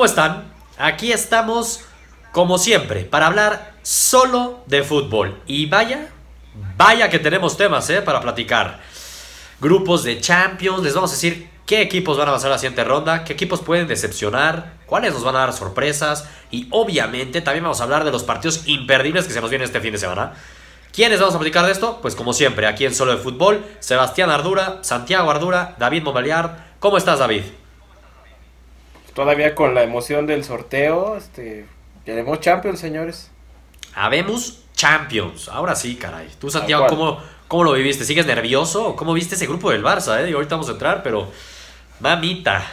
¿cómo están? Aquí estamos, como siempre, para hablar solo de fútbol. Y vaya, vaya que tenemos temas, ¿eh? Para platicar. Grupos de Champions, les vamos a decir qué equipos van a pasar a la siguiente ronda, qué equipos pueden decepcionar, cuáles nos van a dar sorpresas. Y obviamente también vamos a hablar de los partidos imperdibles que se nos vienen este fin de semana. ¿Quiénes vamos a platicar de esto? Pues como siempre, aquí en Solo de Fútbol, Sebastián Ardura, Santiago Ardura, David Moveliar. ¿Cómo estás, David? Todavía con la emoción del sorteo, este, tenemos Champions, señores. Habemos Champions. Ahora sí, caray. Tú, Santiago, ¿cómo, ¿cómo, lo viviste? ¿Sigues nervioso? ¿Cómo viste ese grupo del Barça? Eh? ahorita vamos a entrar, pero... Mamita.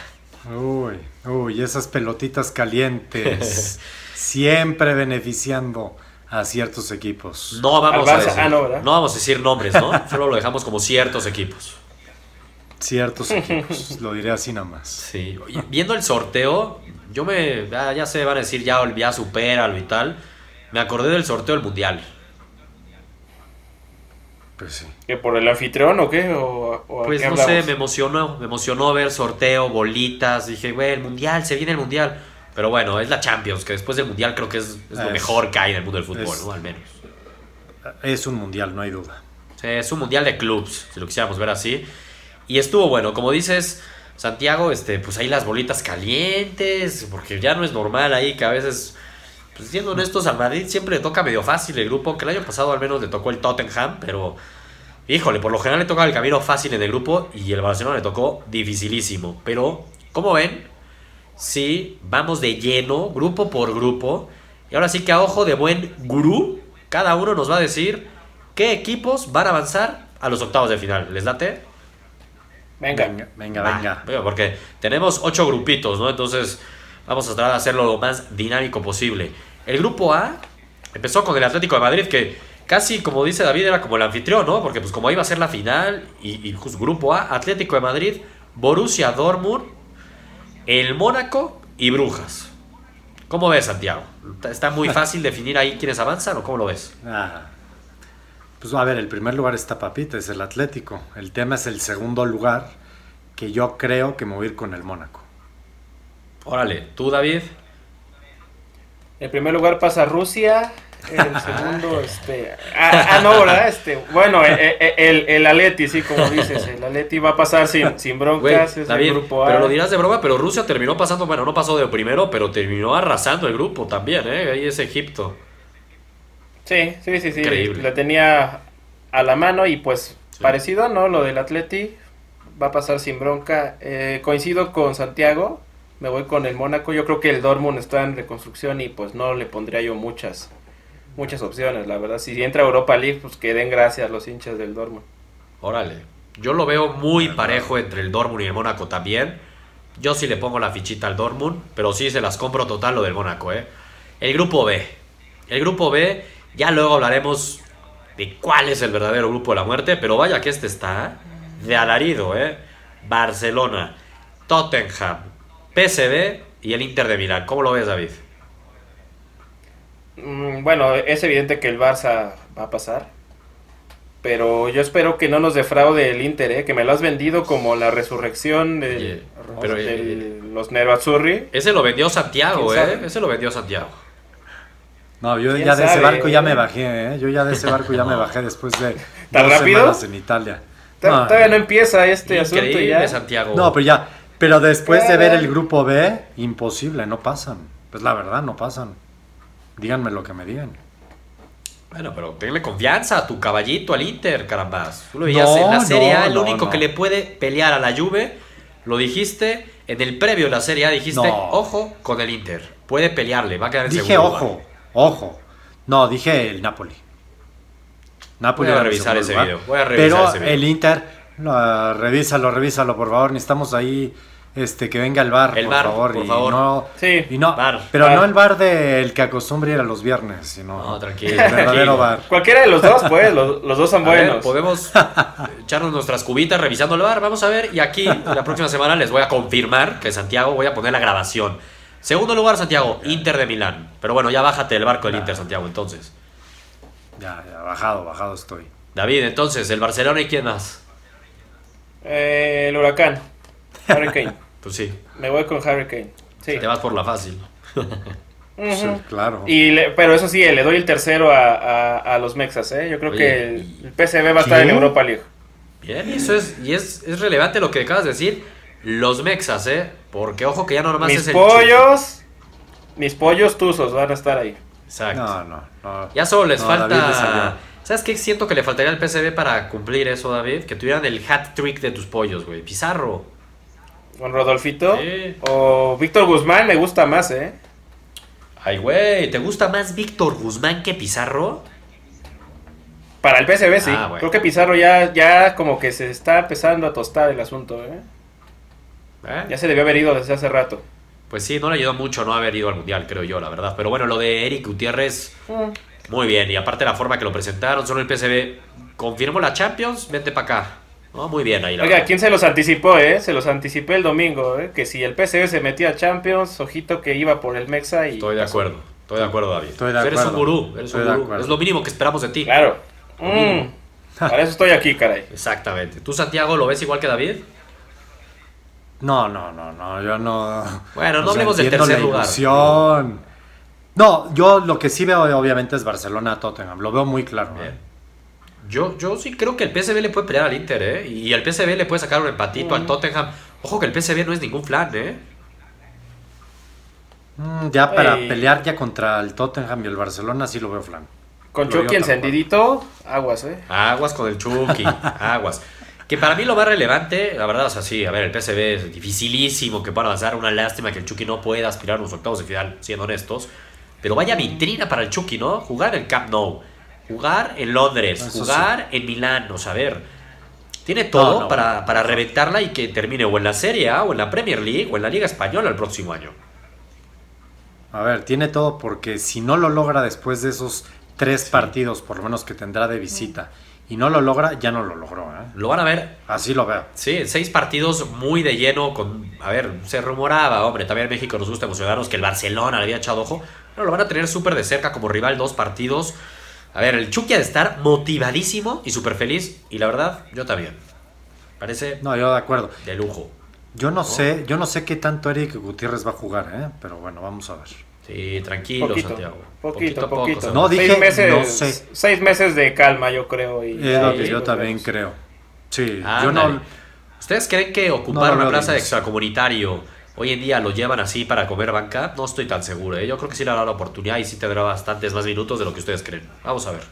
Uy, uy, esas pelotitas calientes. siempre beneficiando a ciertos equipos. No vamos, a decir, ah, no, no, vamos a decir nombres, ¿no? Solo lo dejamos como ciertos equipos. Ciertos equipos, lo diré así nada más. Sí, viendo el sorteo, yo me, ya, se van a decir, ya, ya supéralo y tal. Me acordé del sorteo del Mundial. Pues sí. ¿Que por el anfitrión o qué? ¿O, pues no sé, me emocionó, me emocionó ver sorteo, bolitas. Dije, güey, el Mundial, se viene el Mundial. Pero bueno, es la Champions, que después del Mundial creo que es, lo mejor que hay en el mundo del fútbol, ¿no? Al menos. Es un Mundial, no hay duda. Sí, es un Mundial de clubs, si lo quisiéramos ver así. Y estuvo bueno, como dices, Santiago, este, pues ahí las bolitas calientes, porque ya no es normal ahí que a veces, pues siendo honestos, al Madrid siempre le toca medio fácil el grupo, que el año pasado al menos le tocó el Tottenham, pero híjole, por lo general le toca el camino fácil en el grupo y el Barcelona le tocó dificilísimo. Pero, como ven, sí, vamos de lleno, grupo por grupo. Y ahora sí que a ojo de buen gurú, cada uno nos va a decir qué equipos van a avanzar a los octavos de final. ¿Les late? Venga, venga, venga. venga. Porque tenemos ocho grupitos, ¿no? Entonces vamos a tratar de hacerlo lo más dinámico posible. El grupo A empezó con el Atlético de Madrid, que casi, como dice David, era como el anfitrión, ¿no? Porque pues como iba a ser la final, y, y pues, grupo A, Atlético de Madrid, Borussia Dortmund, el Mónaco y Brujas. ¿Cómo ves, Santiago? ¿Está muy fácil definir ahí quiénes avanzan o cómo lo ves? Ah, pues a ver, el primer lugar está Papita, es el Atlético. El tema es el segundo lugar, que yo creo que me voy a ir con el Mónaco. Órale, ¿tú, David? En primer lugar pasa Rusia, el segundo, este. Ah, ah, no, ¿verdad? Este, bueno, eh, eh, eh, el, el, Aleti, sí, como dices. El Aleti va a pasar sin, sin broncas. es el grupo A. Pero lo dirás de broma, pero Rusia terminó pasando, bueno, no pasó de primero, pero terminó arrasando el grupo también, ¿eh? Ahí es Egipto. Sí, sí, sí, sí. Increíble. La tenía a la mano y pues parecido, ¿no? Lo del Atleti va a pasar sin bronca. coincido con Santiago. Me voy con el Mónaco. Yo creo que el Dortmund está en reconstrucción y pues no le pondría yo muchas muchas opciones, la verdad. Si entra Europa League, pues que den gracias a los hinchas del Dortmund. Órale. Yo lo veo muy parejo entre el Dortmund y el Mónaco también. Yo sí le pongo la fichita al Dortmund, pero sí se las compro total lo del Mónaco, ¿eh? El grupo B. El grupo B, ya luego hablaremos de cuál es el verdadero grupo de la muerte, pero vaya que este está de alarido, ¿eh? Barcelona, Tottenham, PSV y el Inter de Milán. ¿Cómo lo ves, David? Mm, bueno, es evidente que el Barça va a pasar. Pero yo espero que no nos defraude el Inter, ¿eh? que me lo has vendido como la resurrección de, eh, los Nerazzurri. Ese lo vendió Santiago, ¿eh? Ese lo vendió Santiago. No, yo ya de ese barco ya me bajé, ¿eh? Yo ya de ese barco ya me bajé después de ¿Tan rápido? en Italia. Todavía no empieza este asunto ya. Santiago. No, pero ya, pero después de ver el grupo B, imposible, no pasan. Pues la verdad, no pasan. Díganme lo que me digan. Bueno, pero tenle confianza a tu caballito, al Inter, carambas. Tú lo veías en la Serie A, el único que le puede pelear a la Juve, lo dijiste en el previo de la Serie A, dijiste, ojo con el Inter, puede pelearle, va a quedar en Dije ojo, ojo. No, dije el Napoli. Napoli voy a revisar ese video. Voy a revisar Pero el Inter, no, revísalo, revísalo, por favor. Necesitamos ahí este que venga el bar, por favor. Por favor. No, sí, y no, pero no el bar del que acostumbra ir a los viernes, sino no, tranquilo, el verdadero bar. Cualquiera de los dos, pues, los, dos son buenos. podemos echarnos nuestras cubitas revisando el bar, vamos a ver. Y aquí, la próxima semana, les voy a confirmar que Santiago voy a poner la grabación. Segundo lugar, Santiago, Inter de Milán. Pero bueno, ya bájate el barco del Inter, Santiago, entonces. Ya, ya, bajado, bajado estoy. David, entonces, el Barcelona y quién más? Eh, el Huracán. Hurricane. Pues sí. Me voy con Harry Kane. Te vas por la fácil. sí, claro. Y pero eso sí, le doy el tercero a, los Mexas, ¿eh? Yo creo que el, PCB va a estar en Europa League. Bien, y eso es, y es, es relevante lo que acabas de decir. Los Mexas, ¿eh? Porque ojo que ya no nomás mis es el pollos, mis pollos tuzos van a estar ahí. Exacto. No, no, no. Ya solo les falta. ¿Sabes qué siento que le faltaría al PCB para cumplir eso, David? Que tuvieran el hat trick de tus pollos, güey. Pizarro. ¿Con Rodolfito? Sí. O Víctor Guzmán me gusta más, ¿eh? Ay, güey, ¿te gusta más Víctor Guzmán que Pizarro? Para el PCB sí. Ah, Creo que Pizarro ya, ya como que se está empezando a tostar el asunto, ¿eh? ¿Eh? Ya se debió haber ido desde hace rato. Pues sí, no le ayudó mucho no haber ido al Mundial, creo yo, la verdad. Pero bueno, lo de Eric Gutiérrez, mm. muy bien. Y aparte la forma que lo presentaron, solo el PSV confirmó la Champions, vente para acá. muy bien ahí. Oiga, ¿quién se los anticipó, eh? Se los anticipé el domingo, eh. Que si el PSV se metía a Champions, ojito que iba por el Mexa y... Estoy de acuerdo, estoy de acuerdo, David. eres un gurú, eres un gurú. Es lo mínimo que esperamos de ti. Claro. Mm. para eso estoy aquí, caray. Exactamente. ¿Tú, Santiago, lo ves igual que David? No, no, no, no, yo no. Bueno, no hablemos del tercer lugar. No, yo lo que sí veo obviamente es Barcelona-Tottenham, lo veo muy claro. ¿eh? Yo, yo sí creo que el PSV le puede pelear al Inter, ¿eh? Y el PSV le puede sacar un empatito al Tottenham. Ojo que el PSV no es ningún flan, ¿eh? Mm, ya para pelear ya contra el Tottenham y el Barcelona sí lo veo flan. Con Chucky encendidito, aguas, ¿eh? Aguas con el Chucky, aguas. Que para mí lo más relevante, la verdad, o sea, sí, a ver, el PSV es dificilísimo que pueda avanzar. Una lástima que el Chucky no pueda aspirar a los octavos de final, siendo honestos. Pero vaya vitrina para el Chucky, ¿no? Jugar en el Camp Nou, jugar en Londres, jugar en Milán, o sea, a ver. Tiene todo para, para reventarla y que termine o en la Serie A, o en la Premier League, o en la Liga Española el próximo año. A ver, tiene todo porque si no lo logra después de esos tres partidos, por lo menos que tendrá de visita y no lo logra, ya no lo logró. ¿eh? Lo van a ver. Así lo veo. Sí, seis partidos muy de lleno. con A ver, se rumoraba, hombre, también en México nos gusta emocionarnos que el Barcelona le había echado ojo. Pero lo van a tener súper de cerca como rival dos partidos. A ver, el Chucky ha de estar motivadísimo y súper feliz. Y la verdad, yo también. Parece. No, yo de acuerdo. De lujo. Yo no, sé, yo no sé qué tanto Eric Gutiérrez va a jugar, ¿eh? pero bueno, vamos a ver. Sí, tranquilo, Santiago. Poquito, poquito. no, dije, seis meses, no sé. Seis meses de calma, yo creo. Y yo también creo. Sí, yo no... ¿Ustedes creen que ocupar una plaza de extracomunitario hoy en día lo llevan así para comer banca? No estoy tan seguro. ¿eh? Yo creo que sí le dará la oportunidad y sí tendrá bastantes más minutos de lo que ustedes creen. Vamos a ver.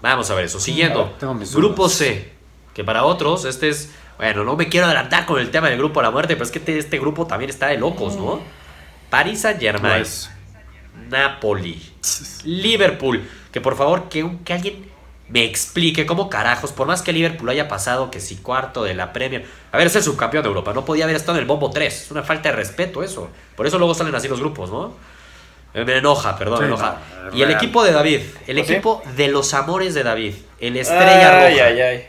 Vamos a ver eso. Siguiendo. Grupo C. Que para otros, este es. Bueno, no me quiero adelantar con el tema del grupo de la muerte, pero es que este grupo también está de locos, ¿no? Paris Saint Germain, pues. Napoli, Liverpool. Que por favor, que, que, alguien me explique cómo carajos, por más que Liverpool haya pasado, que si cuarto de la Premier. A ver, es el subcampeón de Europa, no podía haber estado en el bombo 3. Es una falta de respeto eso. Por eso luego salen así los grupos, ¿no? Me enoja, perdón, me enoja. y el equipo de David, el equipo de los amores de David, el estrella ay, Ay, ay.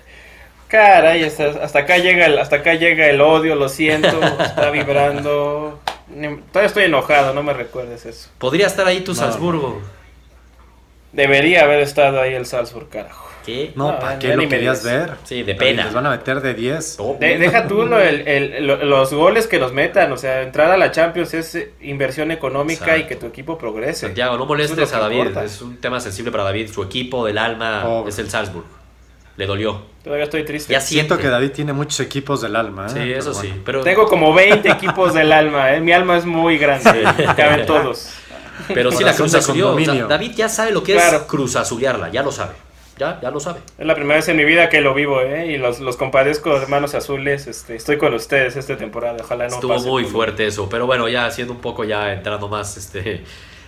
Caray, hasta, hasta, acá llega el, hasta acá llega el odio, lo siento, está vibrando. Todavía estoy enojado, no me recuerdes eso. Podría estar ahí tu Salzburgo. Debería haber estado ahí el Salzburg, carajo. ¿Qué? No, ¿para qué lo querías ver? Sí, de pena. Les van a meter de 10. deja tú los goles que nos metan. O sea, entrar a la Champions es inversión económica y que tu equipo progrese. Santiago, no molestes a David. Es un tema sensible para David. Su equipo del alma es el Salzburg. Le dolió. Todavía estoy triste. Ya siento que David tiene muchos equipos del alma. ¿eh? Sí, eso sí. Pero... Tengo como 20 equipos del alma. ¿eh? Mi alma es muy grande. Caben todos. Pero sí la Cruz Azulió. David ya sabe lo que es Cruz Azuliarla. Ya lo sabe. Ya, ya lo sabe. Es la primera vez en mi vida que lo vivo, ¿eh? Y los, los compadezco, hermanos azules. Este, estoy con ustedes esta temporada. Ojalá no Estuvo muy fuerte eso. Pero bueno, ya haciendo un poco, ya entrando más este,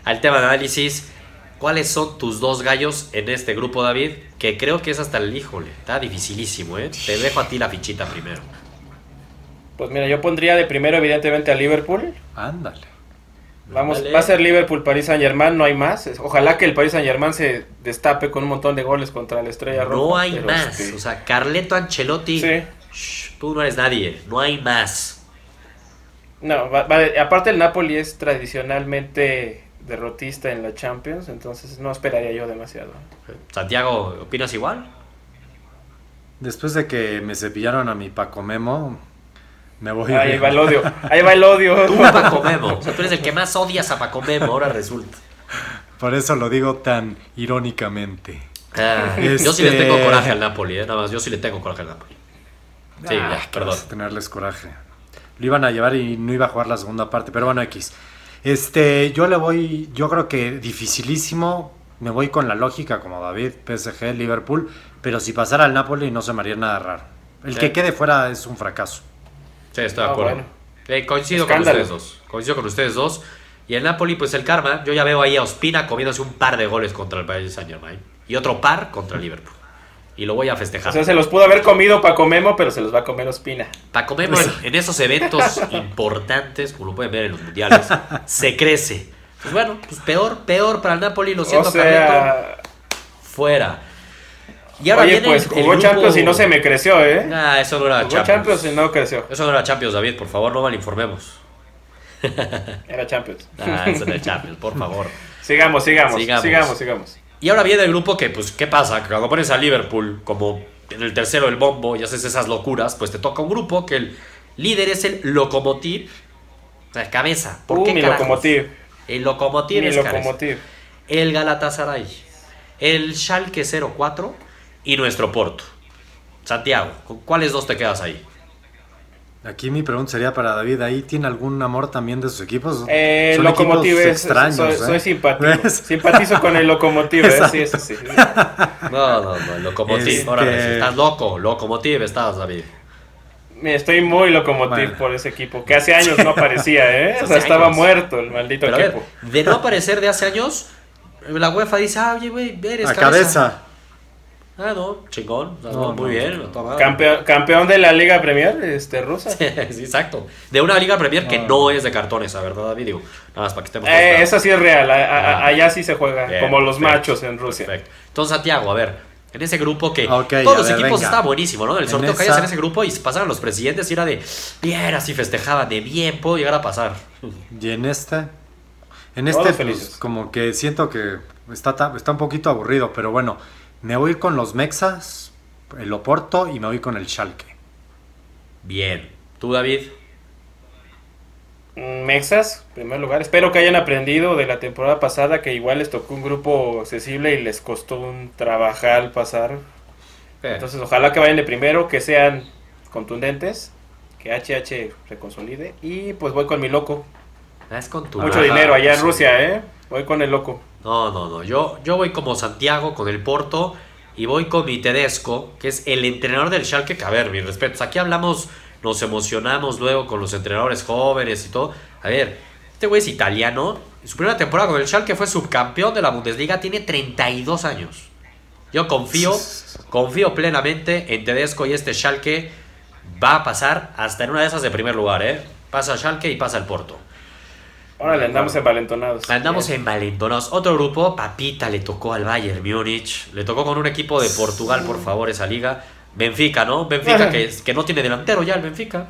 al tema de análisis. ¿Cuáles son tus dos gallos en este grupo, David? Que creo que es hasta el híjole. Está dificilísimo, ¿eh? Te dejo a ti la fichita primero. Pues mira, yo pondría de primero, evidentemente, a Liverpool. Ándale. Vamos, va a ser Liverpool, París Saint Germain, no hay más. Ojalá que el París Saint Germain se destape con un montón de goles contra la Estrella Roja. No hay más. Este o sea, Carleto Ancelotti. Sí. tú no eres nadie. No hay más. No, aparte el Napoli es tradicionalmente derrotista en la Champions, entonces no esperaría yo demasiado. Santiago, ¿opinas igual? Después de que me cepillaron a mi Paco Memo, Me voy Ahí va el odio. Ahí va el odio. Tú, Paco Memo. O sea, tú eres el que más odias a Paco Memo, ahora resulta. Por eso lo digo tan irónicamente. Ah, Yo sí le tengo coraje al Napoli, ¿eh? nada más. Yo sí le tengo coraje al Napoli. Sí, ah, perdón. Tenerles coraje. Lo iban a llevar y no iba a jugar la segunda parte, pero bueno, X. Este, yo le voy, yo creo que dificilísimo. Me voy con la lógica como David, PSG, Liverpool, pero si pasara al Napoli no se me haría nada raro. El que quede fuera es un fracaso. Sí, estoy de ah, acuerdo. Eh, coincido con ustedes dos. Coincido con ustedes dos. Y el Napoli, pues el karma, yo ya veo ahí a Ospina comiéndose un par de goles contra el Paris Saint Germain. Y otro par contra el Liverpool. Y lo voy a festejar. O sea, se los pudo haber comido Paco Memo, pero se los va a comer Ospina. Paco Memo en, esos eventos importantes, como lo pueden ver en los mundiales, se crece. Pues bueno, pues peor, peor para el Napoli, lo siento, o sea... Fuera. Y ahora Oye, pues jugó Champions y no se me creció, ¿eh? Ah, eso no era jugó Champions. y no creció. Eso no era Champions, David, por favor, no mal informemos. Era Champions. Ah, eso era Champions, por favor. sigamos, sigamos, sigamos, sigamos. Y ahora viene el grupo que, pues, ¿qué pasa? Que cuando pones a Liverpool como en el tercero del bombo y haces esas locuras, pues te toca un grupo que el líder es el Lokomotiv. O sea, cabeza. ¿Por uh, qué mi Lokomotiv. El Lokomotiv es Lokomotiv. El Galatasaray. El Schalke 04 y nuestro Porto. Santiago, ¿con cuáles dos te quedas ahí? Aquí mi pregunta sería para David, ¿ahí tiene algún amor también de sus equipos? Eh, son Locomotive es, extraños, soy, ¿eh? soy simpático, simpatizo con el Locomotive, ¿eh? sí, eso sí. No, no, no, Locomotive, este... estás loco, Locomotive estás, David. Estoy muy locomotive por ese equipo, que hace años no aparecía, ¿eh? O sea, estaba muerto el maldito equipo. de no aparecer de hace años, la UEFA dice, ah, oye, güey, eres A cabeza. Ah, no, chingón. muy bien. Campeón, campeón de la Liga Premier este, rusa. sí, exacto. De una Liga Premier que no es de cartones, la verdad, David. Digo, nada más para que estemos. Eh, esa sí es real. Ah. allá sí se juega, como los machos en Rusia. Perfecto. Entonces, Santiago, a ver. En ese grupo que todos los equipos estaban buenísimos, ¿no? En el sorteo que caías en ese grupo y pasaron los presidentes y era de bien, así festejaban, de bien, puedo llegar a pasar. Y en este, en este, pues, como que siento que está, está un poquito aburrido, pero bueno, me voy con los Mexas, el Oporto y me voy con el Schalke. Bien. ¿Tú, David? Mm, Mexas, en primer lugar. Espero que hayan aprendido de la temporada pasada que igual les tocó un grupo accesible y les costó un trabajar pasar. Eh. Entonces, ojalá que vayan de primero, que sean contundentes, que HH se consolide. Y pues voy con mi loco. Ah, es con Mucho dinero allá en Rusia, ¿eh? Voy con el loco. No, no, no. Yo, yo voy como Santiago con el Porto y voy con mi Tedesco, que es el entrenador del Schalke. Que a ver, mis respetos. Aquí hablamos, nos emocionamos luego con los entrenadores jóvenes y todo. A ver, este güey es italiano. Su primera temporada con el Schalke fue subcampeón de la Bundesliga. Tiene 32 años. Yo confío, confío plenamente en Tedesco y este Schalke va a pasar hasta en una de esas de primer lugar, ¿eh? Pasa Schalke y pasa el Porto. Órale, andamos envalentonados. Andamos envalentonados. Otro grupo, Papita le tocó al Bayern Múnich. Le tocó con un equipo de Portugal, por favor, esa liga. Benfica, ¿no? Benfica que, que no tiene delantero ya el Benfica.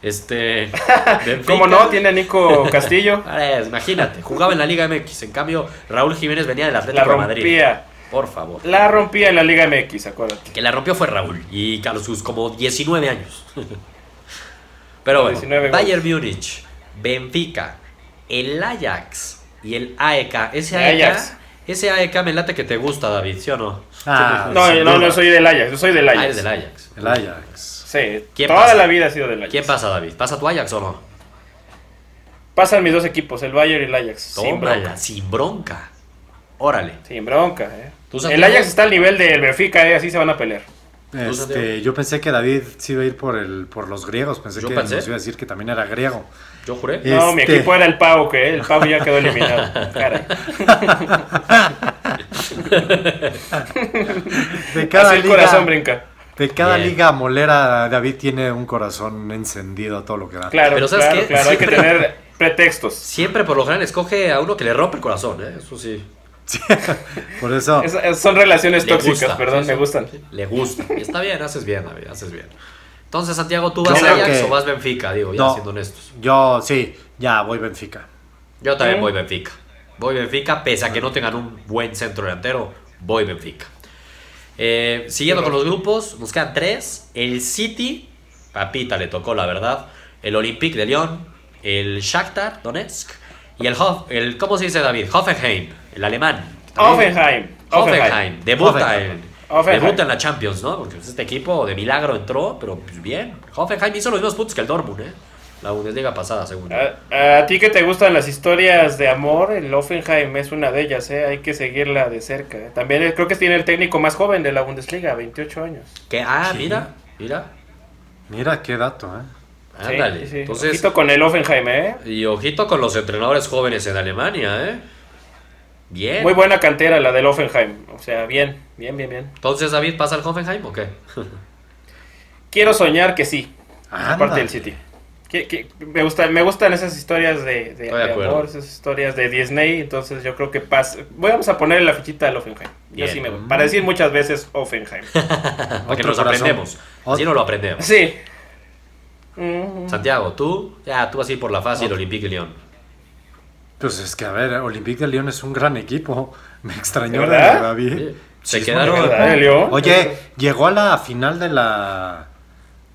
Este. ¿Cómo no? Tiene a Nico Castillo. imagínate, jugaba en la Liga MX. En cambio, Raúl Jiménez venía del Atlético de Madrid. Por favor. La rompía en la Liga MX, acuérdate. Que la rompió fue Raúl. Y Carlos sus como 19 años. Pero bueno, Bayern Múnich, Benfica, el Ajax y el AEK. Ese AEK, ese AEK me late que te gusta, David, ¿sí o no? Ah, no, no, no soy del Ajax, yo soy del Ajax. Ah, del Ajax. El Ajax. Sí, toda la vida ha sido del Ajax. ¿Quién pasa, David? ¿Pasa tu Ajax o no? Pasan mis dos equipos, el Bayern y el Ajax. sin bronca. Sin bronca. Órale. Sin bronca, eh. El Ajax está al nivel del Benfica, eh, así se van a pelear. Este, yo pensé que David se iba a ir por el por los griegos, pensé que nos iba a decir que también era griego. Yo juré. No, mi este equipo era el Pau, que el Pau ya quedó eliminado. de cada liga, corazón brinca. De cada liga molera, David tiene un corazón encendido todo lo que da. Claro, Pero ¿sabes claro, hay que tener pretextos. Siempre por lo general escoge a uno que le rompe el corazón, ¿eh? eso sí. por eso. son relaciones tóxicas, perdón, me gustan. Le gusta. Y está bien, haces bien, David, haces bien. Entonces, Santiago, ¿tú vas a Ajax o vas Benfica? Digo, ya siendo honestos. Yo sí, ya voy Benfica. Yo también voy Benfica. Voy Benfica, pese a que no tengan un buen centro delantero, voy Benfica. Eh, siguiendo con los grupos, nos quedan tres. El City, papita le tocó, la verdad. el Olympique de Lyon, el Shakhtar Donetsk y el, Hof, el ¿cómo se dice David? Hoffenheim, el alemán. Hoffenheim. Hoffenheim. Debuta, En, debuta en la Champions, ¿no? Porque este equipo de milagro entró, pero pues bien. Hoffenheim hizo los mismos puntos que el Dortmund, ¿eh? La Bundesliga pasada, según. A, a, ti que te gustan las historias de amor, el Offenheim es una de ellas, ¿eh? hay que seguirla de cerca. ¿eh? También creo que tiene el técnico más joven de la Bundesliga, 28 años. Que, ah, mira, mira. Mira qué dato, ¿eh? Ándale. Entonces, ojito con el Offenheim, ¿eh? Y ojito con los entrenadores jóvenes en Alemania, ¿eh? Bien. Muy buena cantera la del Offenheim. O sea, bien, bien, bien, bien. Entonces, David, ¿pasa al Hoffenheim o qué? Quiero soñar que sí. Aparte del City me, gusta, me gustan esas historias de, de, amor, esas historias de Disney, entonces yo creo que pasa. Vamos a ponerle la fichita al Offenheim. para decir muchas veces Offenheim. para que nos aprendemos. Así no lo aprendemos. Sí. Santiago, tú, ya, tú vas a ir por la fácil, Olympique Lyon. Pues es que, a ver, Olympique de Lyon es un gran equipo. Me extrañó de David. Se quedaron. Oye, llegó a la final de la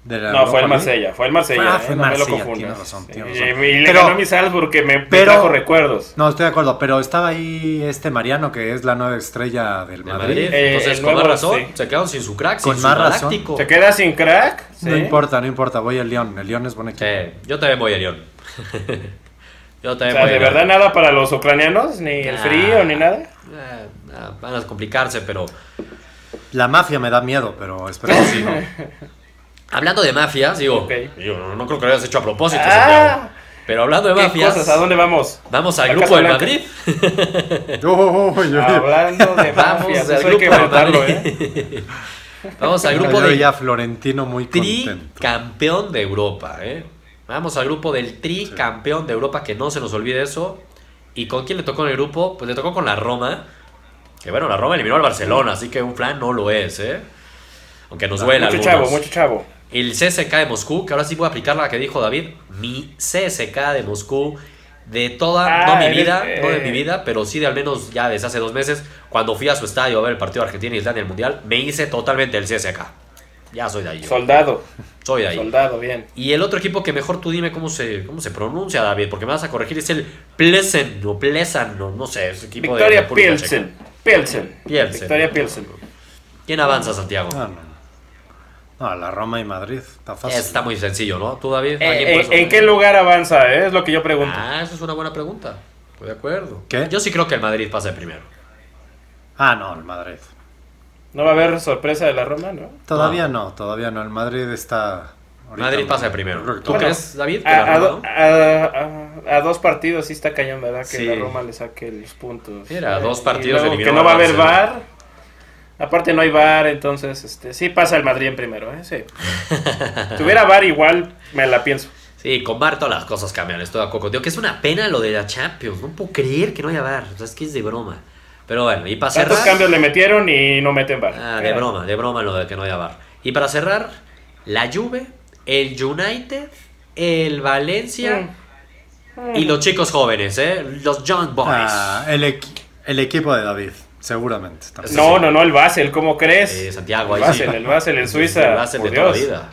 no, fue el Marsella, fue el Marsella. Ah, fue ¿eh? no Marsella, me lo tiene razón, tiene razón. Y, y le ganó a mi Salzburg, que me, pero, trajo recuerdos. No, estoy de acuerdo, pero estaba ahí este Mariano, que es la nueva estrella del Madrid. Eh, Entonces, con más razón, se quedaron sin su crack, con sin más su razón. ¿Se queda sin crack? No importa, no importa, voy al León. El León es buen equipo. yo también voy al León. yo también o sea, ¿de verdad nada para los ucranianos? ¿Ni el frío, ni nada? van a complicarse, pero... La mafia me da miedo, pero espero que sí, ¿no? Hablando de mafias, digo, no, creo que lo hayas hecho a propósito, ah, Pero hablando de mafias. ¿A dónde vamos? Vamos al grupo del Madrid. Hablando de mafias, eso hay que matarlo, ¿eh? Vamos al grupo del. ya Florentino muy Tricampeón de Europa, ¿eh? Vamos al grupo del tricampeón de Europa, que no se nos olvide eso. ¿Y con quién le tocó en el grupo? Pues le tocó con la Roma. Que bueno, la Roma eliminó al Barcelona, así que un plan no lo es, ¿eh? Aunque nos duele Mucho chavo, mucho chavo el CSK de Moscú, que ahora sí voy a aplicar la que dijo David, mi CSK de Moscú de toda, no mi vida, no de mi vida, pero sí de al menos ya desde hace dos meses, cuando fui a su estadio a ver el partido de Argentina y Islandia en el Mundial, me hice totalmente el CSK. Ya soy de ahí. Soldado. Soy de ahí. Soldado, bien. Y el otro equipo que mejor tú dime cómo se, cómo se pronuncia, David, porque me vas a corregir, es el Plesen, o Plesan, no, no sé, es equipo Victoria de Pilsen. Pilsen. Victoria Pilsen. ¿Quién avanza, Santiago? No. No, la Roma y Madrid, está fácil. Está muy sencillo, ¿no? ¿Tú, David? Eh, eh, ¿En qué lugar avanza? Eh? Es lo que yo pregunto. Ah, esa es una buena pregunta. Estoy de acuerdo. ¿Qué? Yo sí creo que el Madrid pase primero. Ah, no, el Madrid. ¿No va a haber sorpresa de la Roma, no? Todavía no, todavía no. El Madrid está... Madrid pasa de primero. ¿Tú crees, David? A, dos partidos sí está cañón, ¿verdad? Que la Roma le saque los puntos. Era dos partidos Que no va a haber VAR Aparte no hay bar, entonces este sí pasa el Madrid en primero, ¿eh? Sí. si hubiera bar igual me la pienso. Sí, con bar todas las cosas cambian, estoy de acuerdo. Digo que es una pena lo de la Champions, no puedo creer que no haya bar, o sea, es que es de broma. Pero bueno, y para cerrar... ¿Cuántos cambios le metieron y no meten bar? Ah, de broma, de broma lo de que no haya bar. Y para cerrar, la Juve, el United, el Valencia mm. y los chicos jóvenes, ¿eh? Los Young Boys. Ah, el, el equipo de David. Seguramente. No, no, no, el Basel, ¿cómo crees? Eh, Santiago, ahí el Basel, el Basel en Suiza. El Basel de toda la vida.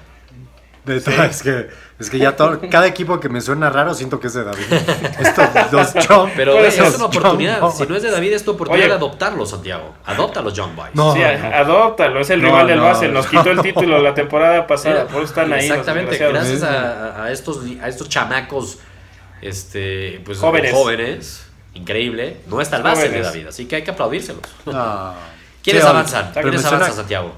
De todo, es, que, es que ya todo, cada equipo que me suena raro siento que es de David. Estos dos John Pero es una oportunidad. Si no es de David, es tu oportunidad de adoptarlo, Santiago. Adopta los John Boys. No, sí, adóptalo. Es el rival del Basel. Nos quitó el título la temporada pasada. por eso están ahí. Exactamente. Gracias a, a, estos, a estos chamacos este, pues, jóvenes. jóvenes increíble, no está al base de David, así que hay que aplaudírselos. ¿Quiénes avanzan? ¿Quiénes avanzan, Santiago?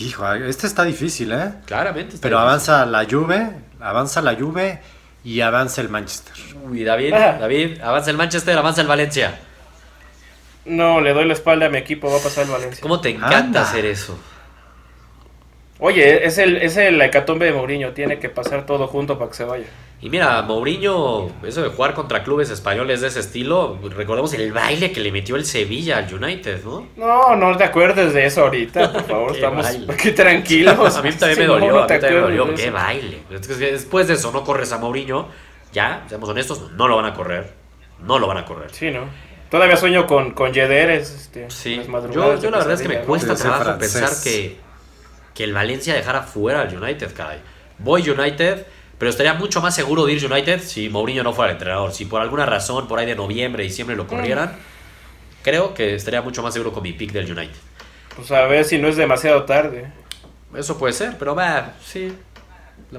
Hijo, este está difícil, ¿eh? Claramente. Pero avanza la Juve, avanza la Juve y avanza el Manchester. Uy, David. David, avanza el Manchester, avanza el Valencia. No, le doy la espalda a mi equipo, va a pasar el Valencia. ¿Cómo te encanta hacer eso? Oye, es el, es el hecatombe de Mourinho, tiene que pasar todo junto para que se vaya. Y mira, Mourinho, eso de jugar contra clubes españoles de ese estilo, recordemos el baile que le metió el Sevilla al United, ¿no? No, no te acuerdes de eso ahorita, por favor, estamos aquí tranquilos. a mí también me dolió, a mí también me dolió, qué baile. Después de eso no corres a Mourinho, ya, seamos honestos, no lo van a correr, no lo van a correr. Sí, ¿no? Todavía sueño con, con Yederes, este, sí. Yo, yo la verdad es que me cuesta trabajo pensar que que el Valencia dejara fuera al United, caray. Voy United, Pero estaría mucho más seguro de ir United si Mourinho no fuera el entrenador. Si por alguna razón, por ahí de noviembre, diciembre lo corrieran, creo que estaría mucho más seguro con mi pick del United. Pues a ver si no es demasiado tarde. Eso puede ser, pero va, sí.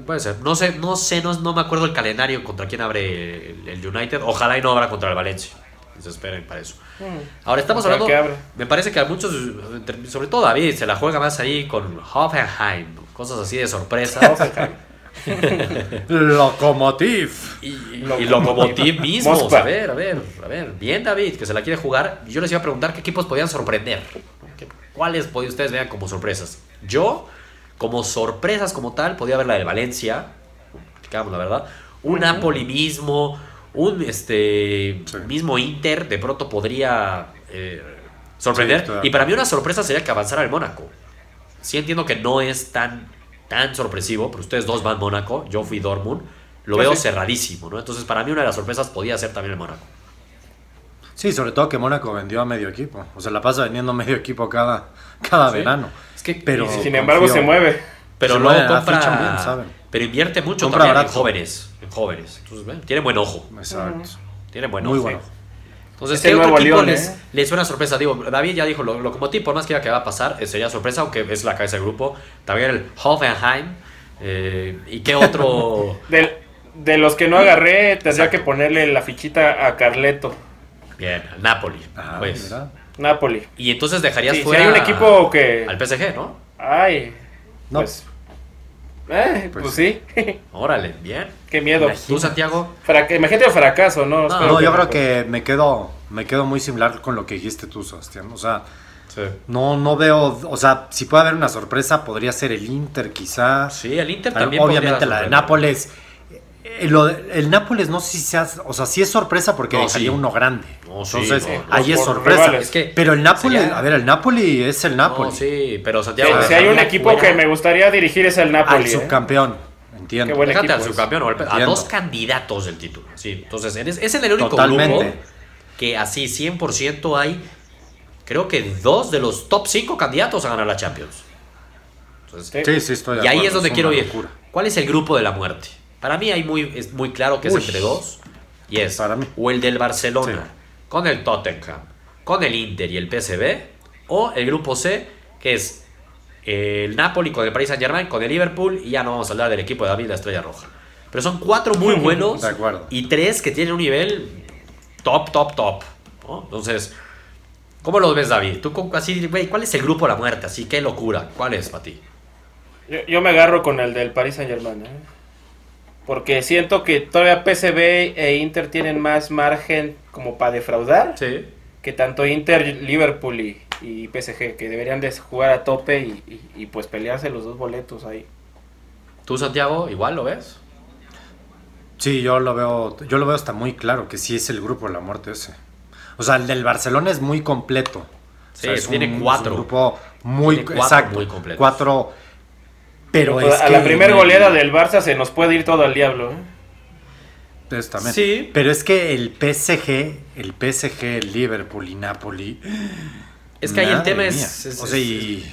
Puede ser. No sé, no sé, no, me acuerdo el calendario contra quién abre el, United. Ojalá y no abra contra el Valencia. Se esperen para eso. Mm. Ahora estamos hablando. Me parece que a muchos, sobre todo David, se la juega más ahí con Hoffenheim. Cosas así de sorpresa. Locomotiv. Y, y Locomotiv mismo. A ver, a ver, a ver. Bien, David, que se la quiere jugar. Yo les iba a preguntar qué equipos podían sorprender. ¿Cuáles podían ustedes vean como sorpresas? Yo, como sorpresas como tal, podía ver la de Valencia. Digamos la verdad. Un Napoli mismo. Un este mismo Inter. De pronto podría eh, sorprender. Y para mí una sorpresa sería que avanzara el Mónaco. Sí entiendo que no es tan tan sorpresivo, pero ustedes dos van Mónaco, yo fui Dortmund, lo pues veo cerradísimo, ¿no? Entonces, para mí una de las sorpresas podía ser también el Mónaco. Sí, sobre todo que Mónaco vendió a medio equipo. O sea, la pasa vendiendo medio equipo cada, cada verano. Es que, pero sin embargo se mueve. Pero luego compra. pero invierte mucho también en jóvenes. En jóvenes. Entonces, tiene buen ojo. Exacto. Tiene buen ojo. Muy bueno. Entonces, ¿qué otro equipo les, ¿eh? les, suena sorpresa? Digo, David ya dijo, lo, como tipo, por más que que va a pasar, eh, sería sorpresa, aunque es la cabeza del grupo. También el Hoffenheim. Eh, ¿Y qué otro? de, los que no agarré, tendría que ponerle la fichita a Carleto. Bien, Napoli. Ah, pues. Napoli. Y entonces dejarías fuera. Si hay un equipo que. Al PSG, ¿no? Ay. No. Pues, eh, pues, pues, sí. Órale, bien. Qué miedo. ¿Tú, Santiago? imagínate el fracaso, ¿no? No, yo creo que me quedo, me quedo muy similar con lo que dijiste tú, Sebastián. O sea, no, no veo, o sea, si puede haber una sorpresa, podría ser el Inter quizás. Sí, el Inter también. Obviamente la de Nápoles. El, eh, el, Nápoles no sé si sea, o sea, sí es sorpresa porque no, uno grande. Entonces, ahí es sorpresa. pero el Nápoles, a ver, el Napoli es el Napoli. sí, pero Santiago. si hay un equipo que me gustaría dirigir es el Napoli. Al ¿eh? subcampeón. Entiendo. Qué buen Déjate al subcampeón, a dos candidatos del título. Sí, entonces, es en el único grupo que así 100% hay, creo que dos de los top 5 candidatos a ganar la Champions. sí, sí, estoy de Y ahí es donde quiero ir. ¿Cuál es el grupo de la muerte? Para mí hay muy, es muy claro que es entre dos. Y es Para mí. o el del Barcelona con el Tottenham, con el Inter y el PSV. O el grupo C, que es el Napoli con el Paris Saint Germain, con el Liverpool. Y ya no vamos a hablar del equipo de David, la Estrella Roja. Pero son cuatro muy buenos. Y tres que tienen un nivel top, top, top. Entonces, ¿cómo lo ves, David? Tú, así, güey, ¿cuál es el grupo de la muerte? Así, qué locura. ¿Cuál es para ti? Yo, me agarro con el del Paris Saint Germain. ¿eh? Porque siento que todavía PSV e Inter tienen más margen como para defraudar. Sí. Que tanto Inter, Liverpool y, y PSG, que deberían de jugar a tope y, y, pues pelearse los dos boletos ahí. ¿Tú, Santiago, igual lo ves? Sí, yo lo veo, yo lo veo hasta muy claro que sí es el grupo de la muerte ese. O sea, el del Barcelona es muy completo. Sí, tiene cuatro. un grupo muy exacto, muy completo. Cuatro pero a la primera goleada del Barça se nos puede ir todo al diablo. ¿eh? Sí. Pero es que el PSG, el PSG, el Liverpool y Napoli. Es que ahí el tema es, o sea,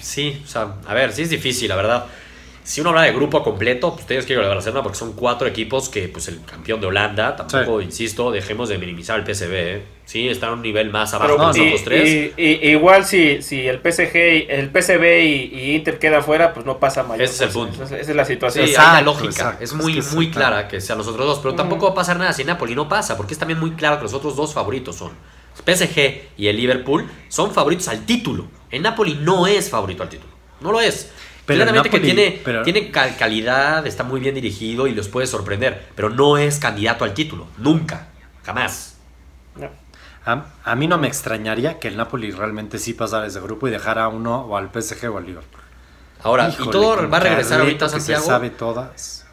Sí, o sea, a ver, sí es difícil, la verdad si uno habla de grupo completo, pues ustedes quieren Barcelona porque son cuatro equipos que, pues el campeón de Holanda, tampoco, insisto, dejemos de minimizar el PSV, ¿eh? Sí, están a un nivel más abajo de los tres. Y, igual si, si el PSG, el PSV y, Inter quedan fuera, pues no pasa mayor. Ese es el punto. Esa, es la situación. Sí, hay la lógica. es muy, muy clara que sean los otros dos, pero tampoco va a pasar nada si Napoli no pasa, porque es también muy claro que los otros dos favoritos son PSG y el Liverpool son favoritos al título. El Napoli no es favorito al título. No lo es. Claramente que tiene, tiene calidad, está muy bien dirigido y los puede sorprender, pero no es candidato al título, nunca, jamás. A, mí no me extrañaría que el Napoli realmente sí pasara ese grupo y dejara a uno o al PSG o al Liverpool. Ahora, y todo va a regresar ahorita a Santiago. sabe todas.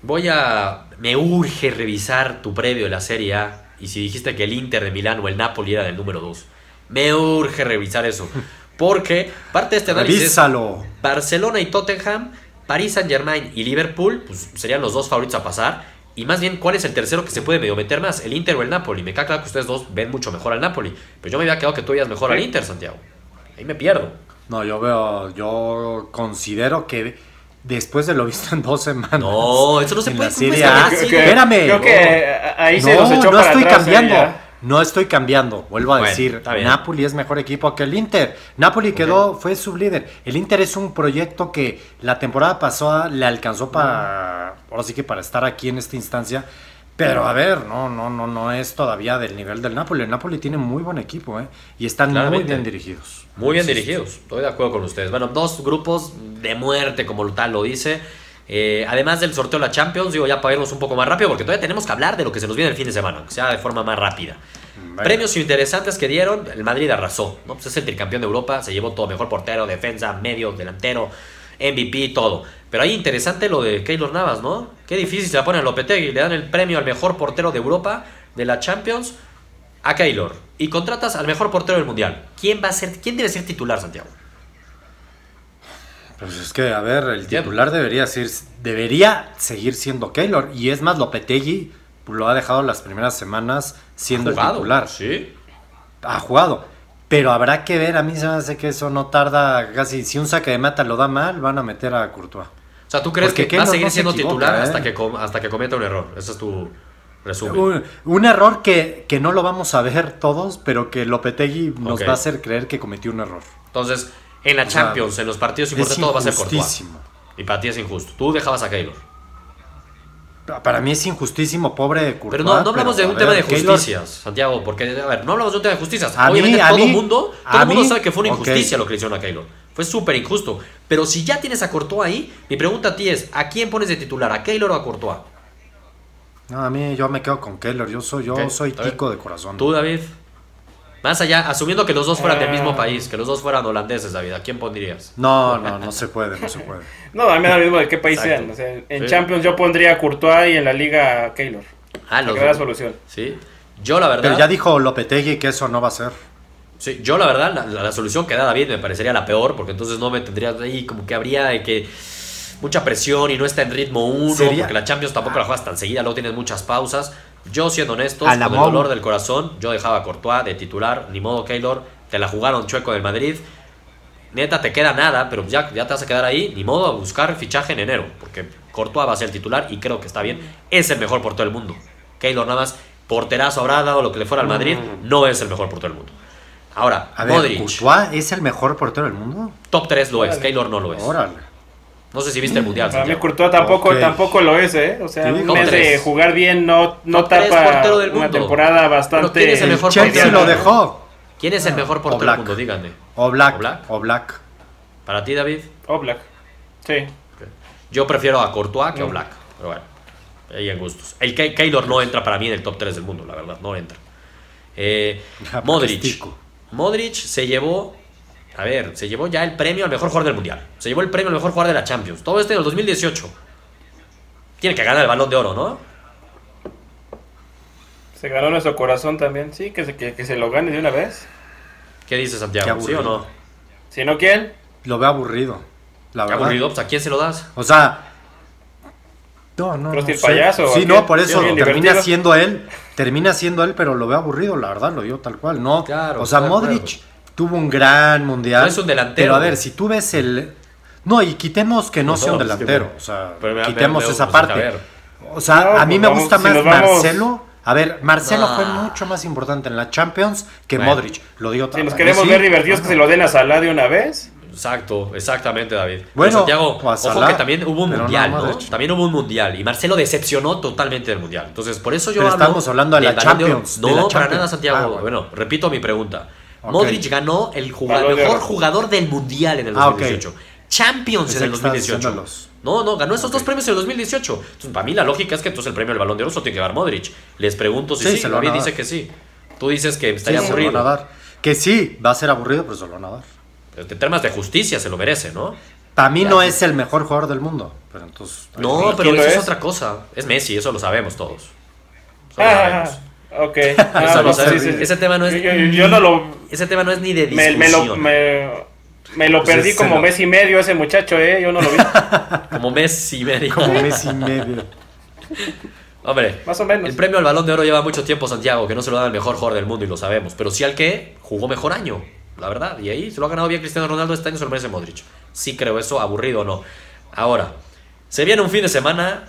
Voy a. Me urge revisar tu previo de la Serie A. Y si dijiste que el Inter de Milán o el Napoli era del número 2. Me urge revisar eso. Porque parte de este análisis. Barcelona y Tottenham, París Saint Germain y Liverpool, pues serían los dos favoritos a pasar. Y más bien, ¿cuál es el tercero que se puede medio meter más? ¿El Inter o el Napoli? Me queda claro que ustedes dos ven mucho mejor al Napoli. Pero yo me había quedado que tú veías mejor al Inter, Santiago. Ahí me pierdo. No, yo veo, yo considero que después de lo visto en dos semanas. No, eso no se puede. Serie Espérame. Creo que ahí se nos echó no estoy cambiando. No estoy cambiando, vuelvo a decir, Napoli es mejor equipo que el Inter. Napoli quedó, fue sublíder. El Inter es un proyecto que la temporada pasada le alcanzó para, ahora sí que para estar aquí en esta instancia. Pero a ver, no, no, no, no es todavía del nivel del Napoli. El Napoli tiene muy buen equipo, ¿eh? Y están muy bien dirigidos. Muy bien dirigidos, estoy de acuerdo con ustedes. Bueno, dos grupos de muerte, como tal lo dice. Eh, además del sorteo de la Champions, digo ya para irnos un poco más rápido, porque todavía tenemos que hablar de lo que se nos viene el fin de semana, que sea de forma más rápida. Premios interesantes que dieron, el Madrid arrasó, ¿no? Pues es el tricampeón de Europa, se llevó todo, mejor portero, defensa, medio, delantero, MVP, todo. Pero ahí interesante lo de Keylor Navas, ¿no? Qué difícil se la pone a Lopetegui, le dan el premio al mejor portero de Europa, de la Champions, a Keylor. Y contratas al mejor portero del Mundial. ¿Quién va a ser, quién debe ser titular, Santiago? Pues es que, a ver, el titular debería, ser, debería seguir siendo Keylor. Y es más, Lopetegui lo ha dejado las primeras semanas siendo el titular. Sí. Ha jugado. Pero habrá que ver, a mí se me hace que eso no tarda casi. Si un saque de mata lo da mal, van a meter a Courtois. O sea, ¿tú crees que va a seguir siendo titular hasta, ¿eh? que, hasta que cometa un error? Ese es tu resumen. Un, error que, que, no lo vamos a ver todos, pero que Lopetegui nos va a hacer creer que cometió un error. Entonces, en la Champions, en los partidos importantes, todo va a ser Courtois. Y para ti es injusto. Tú dejabas a Keylor. Para mí es injustísimo, pobre Courtois. Pero no, no hablamos de un tema de justicias, Santiago, porque, a ver, no hablamos de un tema de justicias. Obviamente todo el mundo, todo mundo sabe que fue una injusticia lo que le hicieron a Keylor. Fue súper injusto. Pero si ya tienes a Courtois ahí, mi pregunta a ti es, ¿a quién pones de titular? ¿A Keylor o a Courtois? No, a mí yo me quedo con Keylor. Yo soy, yo soy tico de corazón. ¿Tú, David? Más allá, asumiendo que los dos fueran del mismo ah. país, que los dos fueran holandeses, David, ¿a quién pondrías? No, no, no se puede, no se puede. no, a mí me da lo mismo de qué país sean. en Champions yo pondría a Courtois y en la Liga a Keylor. Ah, los la solución. Sí. Yo la verdad... Pero ya dijo Lopetegui que eso no va a ser. Sí, yo la verdad, la, solución que da David me parecería la peor, porque entonces no me tendría ahí como que habría que mucha presión y no está en ritmo uno, porque la Champions tampoco la juegas tan seguida, luego tienes muchas pausas. Yo, siendo honesto, con el dolor del corazón, yo dejaba a Courtois de titular, ni modo Keylor, te la jugaron chueco del Madrid. Neta, te queda nada, pero ya, ya te vas a quedar ahí, ni modo a buscar fichaje en enero, porque Courtois va a ser el titular y creo que está bien. Es el mejor portero del mundo. Keylor nada más, porterazo habrá dado lo que le fuera al Madrid, mm. no es el mejor portero del mundo. Ahora, a Modric. ¿Courtois es el mejor portero del mundo? Top 3 lo es, Keylor no lo es. Órale. No sé si viste el mundial. Para mí Courtois tampoco, tampoco lo es, ¿eh? O sea, un mes de jugar bien no, no tapa una temporada bastante. ¿Quién es el mejor Chelsea lo dejó. ¿Quién es el mejor portero del mundo? Díganme. O Black. O Black. ¿Para ti, David? O Black. Sí. Yo prefiero a Courtois que a Black. Pero bueno, ahí en gustos. El Keylor no entra para mí en el top 3 del mundo, la verdad. No entra. Eh, Modric. Modric se llevó a ver, se llevó ya el premio al mejor jugador del mundial. Se llevó el premio al mejor jugador de la Champions. Todo esto en el 2018. Tiene que ganar el balón de oro, ¿no? Se ganó nuestro corazón también, sí, que se, que, se lo gane de una vez. ¿Qué dice Santiago? ¿Sí o no? Si no, ¿quién? Lo veo aburrido. La verdad. aburrido? Pues, ¿A quién se lo das? O sea. No, no. no el payaso. Sí, no, por eso termina siendo él. Termina siendo él, pero lo veo aburrido, la verdad, lo digo tal cual. No. Claro, o sea, Modric tuvo un gran mundial. No es un delantero. Pero a ver, si tú ves el. No, y quitemos que no sea un delantero. o sea, quitemos esa parte. O sea, a mí me gusta más Marcelo. A ver, Marcelo fue mucho más importante en la Champions que Modric. Lo digo Si nos queremos ver divertidos, que se lo den a Salah de una vez. Exacto, exactamente, David. Bueno, Santiago, ojo que también hubo un mundial, ¿no? También hubo un mundial y Marcelo decepcionó totalmente del mundial. Entonces, por eso yo pero estamos hablando de la Champions. No, para nada, Santiago. Ah, bueno, repito mi pregunta. Modric ganó el mejor jugador del mundial en el 2018. Ah, Champions en el 2018. No, no, ganó esos dos premios en el 2018. Entonces, para mí la lógica es que entonces el premio del balón de oro solo tiene que dar Modric. Les pregunto si sí, sí. David dice que sí. Tú dices que estaría aburrido. Que sí, va a ser aburrido, pero se lo van a dar. En temas de justicia se lo merece, ¿no? Para mí no es el mejor jugador del mundo. Pero entonces, no, pero eso es? otra cosa. Es Messi, eso lo sabemos todos. Eso lo sabemos. Ok. Ah, ese tema no es. Yo, no lo. Ese tema no es ni de discusión. Me, lo, me, lo pues perdí como mes y medio ese muchacho, ¿eh? Yo no lo vi. como mes y medio. Como mes y medio. Hombre, más o menos. El premio al balón de oro lleva mucho tiempo, Santiago, que no se lo da al mejor jugador del mundo y lo sabemos. Pero sí al que jugó mejor año, la verdad. Y ahí se lo ha ganado bien Cristiano Ronaldo este año, se lo merece Modric. Sí creo eso, aburrido o no. Ahora, se viene un fin de semana.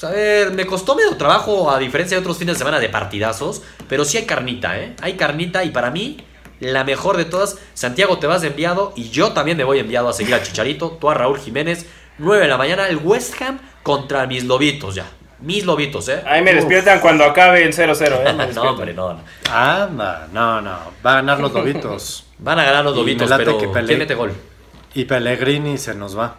Pues, a ver, me costó medio trabajo a diferencia de otros fines de semana de partidazos, pero sí hay carnita, ¿eh? Hay carnita y para mí la mejor de todas. Santiago te vas de enviado y yo también me voy enviado a seguir al Chicharito, tú a Raúl Jiménez. 9 de la mañana, el West Ham contra mis lobitos ya. Mis lobitos, ¿eh? Ahí me despiertan cuando acabe el 0-0, ¿eh? no, hombre, no, no. Anda, no, no. Va a ganar los lobitos. Van a ganar los lobitos, pero ¿quién mete gol? Y Pellegrini se nos va.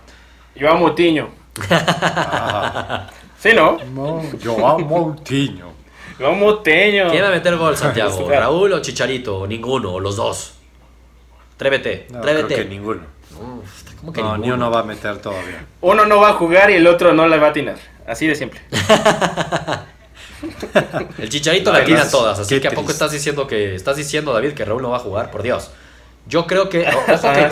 Yo amo Moutinho. ¿Sí, no? no? Yo amo Moutinho. Yo amo Moutinho. ¿Quién va a meter gol, Santiago? ¿Raúl o Chicharito? O ninguno, o los dos. Trévete, no, Creo que ninguno. ¿cómo que no, ninguno? ni uno va a meter todavía. Uno no va a jugar y el otro no le va a atinar. Así de simple. el Chicharito la atina todas, así que a poco estás diciendo que estás diciendo David que Raúl no va a jugar, por Dios. Yo creo que, ah,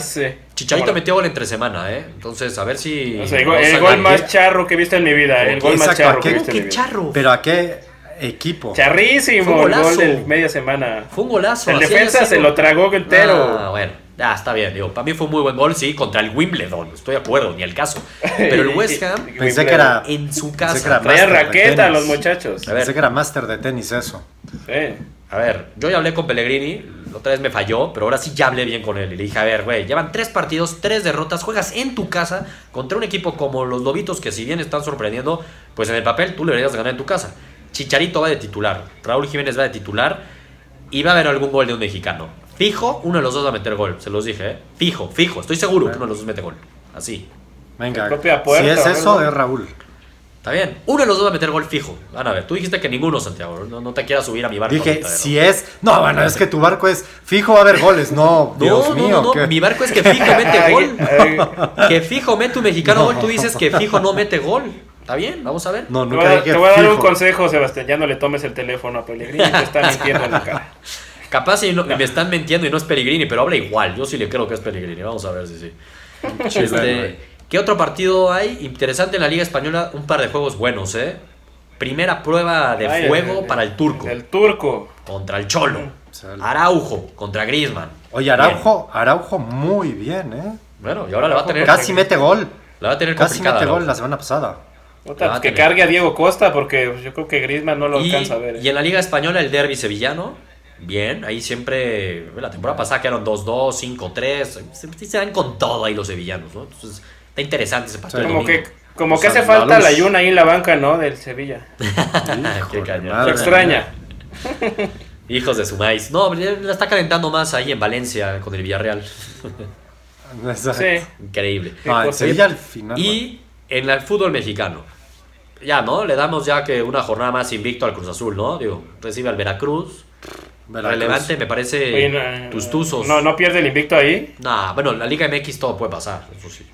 Chicharito metió gol entre semana, ¿eh? Entonces, a ver si el, gol más charro que he visto en mi vida, el gol más charro que he visto en mi vida. Charro? Pero a qué equipo. Charrísimo el gol de media semana. Fue un golazo. El defensa se lo tragó entero. Ah, bueno. Ah, está bien, digo, para mí fue un muy buen gol, sí, contra el Wimbledon, estoy de acuerdo, ni el caso. Pero el West Ham, pensé que era en su casa. Traía raqueta los muchachos. A ver, pensé que era máster de tenis eso. Sí. A ver, yo ya hablé con Pellegrini, otra vez me falló, pero ahora sí ya hablé bien con él. Y le dije, a ver, güey, llevan tres partidos, tres derrotas, juegas en tu casa contra un equipo como los Lobitos, que si bien están sorprendiendo, pues en el papel tú le deberías ganar en tu casa. Chicharito va de titular, Raúl Jiménez va de titular y va a haber algún gol de un mexicano. Fijo, uno de los dos va a meter gol, se los dije, ¿eh? Fijo, fijo, estoy seguro que uno de los dos mete gol. Así. Venga, si es eso, es Raúl. Está bien, uno de los dos va a meter gol fijo. Van a ver, tú dijiste que ninguno, Santiago, no, te quieras subir a mi barco. Dije, si es. No, bueno, es que tu barco es fijo va a haber goles, no, Dios mío. No, no, mi barco es que fijo mete gol. que fijo mete un mexicano gol, tú dices que fijo no mete gol. ¿Está bien? Vamos a ver. No, nunca te, voy a, dar un consejo, Sebastián. Ya no le tomes el teléfono a Pellegrini, te está mintiendo en la cara. Capaz me están mintiendo y no es Pellegrini, pero habla igual. Yo sí le creo que es Pellegrini. Vamos a ver si sí. Este, ¿Qué otro partido hay? Interesante en la Liga Española, un par de juegos buenos, ¿eh? Primera prueba de fuego para el turco. El turco. Contra el Cholo. Araujo contra Griezmann. Oye, Araujo, Araujo muy bien, ¿eh? Bueno, y ahora le va a tener. Casi mete gol. La va a tener Casi mete gol la semana pasada. Pues que cargue a Diego Costa porque yo creo que Griezmann no lo alcanza a ver. ¿eh? Y en la Liga Española el derby sevillano bien. Ahí siempre, la temporada pasada quedaron 2-2, 5-3. Se, van con todo ahí los sevillanos, ¿no? Entonces, está interesante ese partido. como que, como que hace falta la Yuna ahí en la banca, ¿no? Del Sevilla. Qué Se extraña. Hijos de su maíz. No, la está calentando más ahí en Valencia con el Villarreal. sí. Increíble. Sevilla al final. Y en el fútbol mexicano. Ya, ¿no? Le damos ya que una jornada más invicto al Cruz Azul, ¿no? Digo, recibe al Veracruz Relevante, me parece no, tus tuzos. No, no pierde el invicto ahí. Nah, bueno, la Liga MX todo puede pasar, eso sí.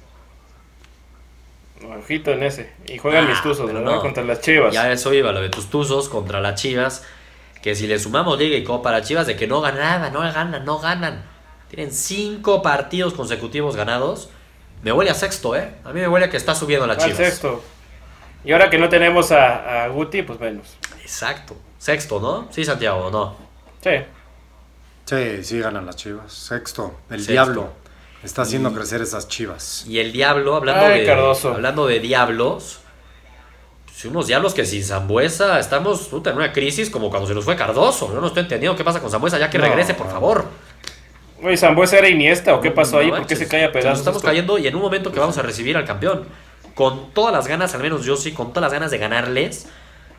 Ojito en ese. Y juegan mis tuzos, ¿no? Contra las chivas. Ya eso iba, lo de tus tuzos contra las chivas. Que si le sumamos Liga y Copa a las chivas, de que no ganan no ganan, no ganan. Tienen cinco partidos consecutivos ganados. Me huele a sexto, ¿eh? A mí me huele a que está subiendo la chivas. sexto. Y ahora que no tenemos a, a Guti, pues menos. Exacto. Sexto, ¿no? Sí, Santiago, ¿no? Sí. Sí, sí ganan las chivas. Sexto, el diablo. Está haciendo crecer esas chivas. Y el diablo, hablando, de, hablando de diablos, pues, unos diablos que sin Zambuesa estamos en una crisis como cuando se nos fue Cardoso. Yo no estoy entendiendo qué pasa con Zambuesa, ya que regrese, por favor. Oye, ¿Zambuesa era Iniesta o qué pasó ahí? ¿Por qué se cae a pedazos? estamos cayendo y en un momento que vamos a recibir al campeón. Con todas las ganas, al menos yo sí, con todas las ganas de ganarles.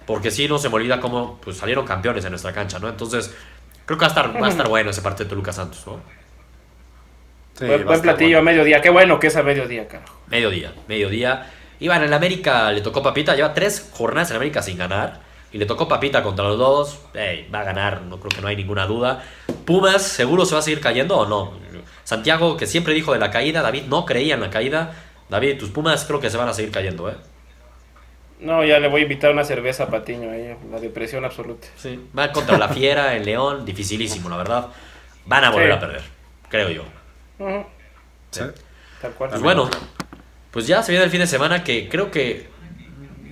Porque sí, no se me olvida cómo pues, salieron campeones en nuestra cancha, ¿no? Entonces, Creo que va a estar, va a estar bueno ese partido de Toluca Santos, ¿no? Buen, platillo a mediodía. Qué bueno que es a mediodía, carajo. Mediodía, mediodía. Iván, en América le tocó Papita. Lleva tres jornadas en América sin ganar. Y le tocó Papita contra los dos. va a ganar, no creo que no hay ninguna duda. Pumas, ¿seguro se va a seguir cayendo o no? Santiago, que siempre dijo de la caída. David no creía en la caída. David, tus Pumas creo que se van a seguir cayendo, ¿eh? No, ya le voy a invitar una cerveza a Patiño ahí, la depresión absoluta. Sí, va contra la Fiera, el León, dificilísimo, la verdad. Van a volver a perder, creo yo. Sí. Tal cual. Pues bueno, pues ya se viene el fin de semana que creo que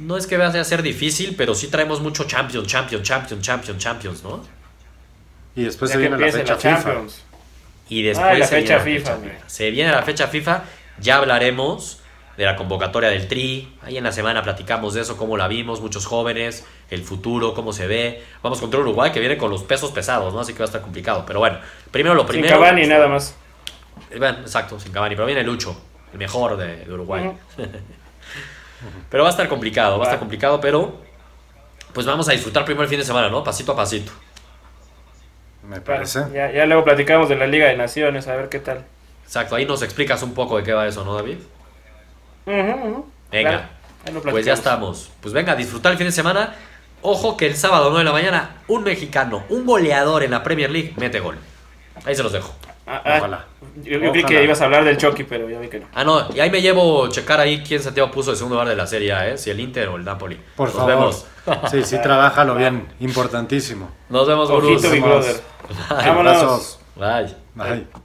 no es que vaya a ser difícil, pero sí traemos mucho Champions, Champions, Champions, Champions, Champions, ¿no? Y después se viene la fecha FIFA. Y después la fecha FIFA. se viene la fecha FIFA, ya hablaremos de la convocatoria del Tri. Ahí en la semana platicamos de eso, cómo la vimos, muchos jóvenes, el futuro, cómo se ve. Vamos contra Uruguay que viene con los pesos pesados, ¿no? Así que va a estar complicado. Pero bueno, primero lo primero. Sin Cavani nada más. Eh, bueno, exacto, sin Cavani. Pero viene Lucho, el mejor de, Uruguay. pero va a estar complicado, va a estar complicado, pero pues vamos a disfrutar primero el fin de semana, ¿no? Pasito a pasito. Me parece. ya, ya luego platicamos de la Liga de Naciones, a ver qué tal. Exacto, ahí nos explicas un poco de qué va eso, ¿no, David? Venga, pues ya estamos. Pues venga, disfrutar el fin de semana. Ojo que el sábado 9 de la mañana, un mexicano, un goleador en la Premier League, mete gol. Ahí se los dejo. Ah, ah, Ojalá. Yo, creí que ibas a hablar del Chucky, pero ya vi que no. Ah, no, y ahí me llevo checar ahí quién Santiago puso de segundo lugar de la serie ¿eh? Si el Inter o el Napoli. Por Nos favor. vemos. Sí, sí, trabájalo bien. Importantísimo. Nos vemos, Ojito, Big Brother. Vámonos. Bye. Bye.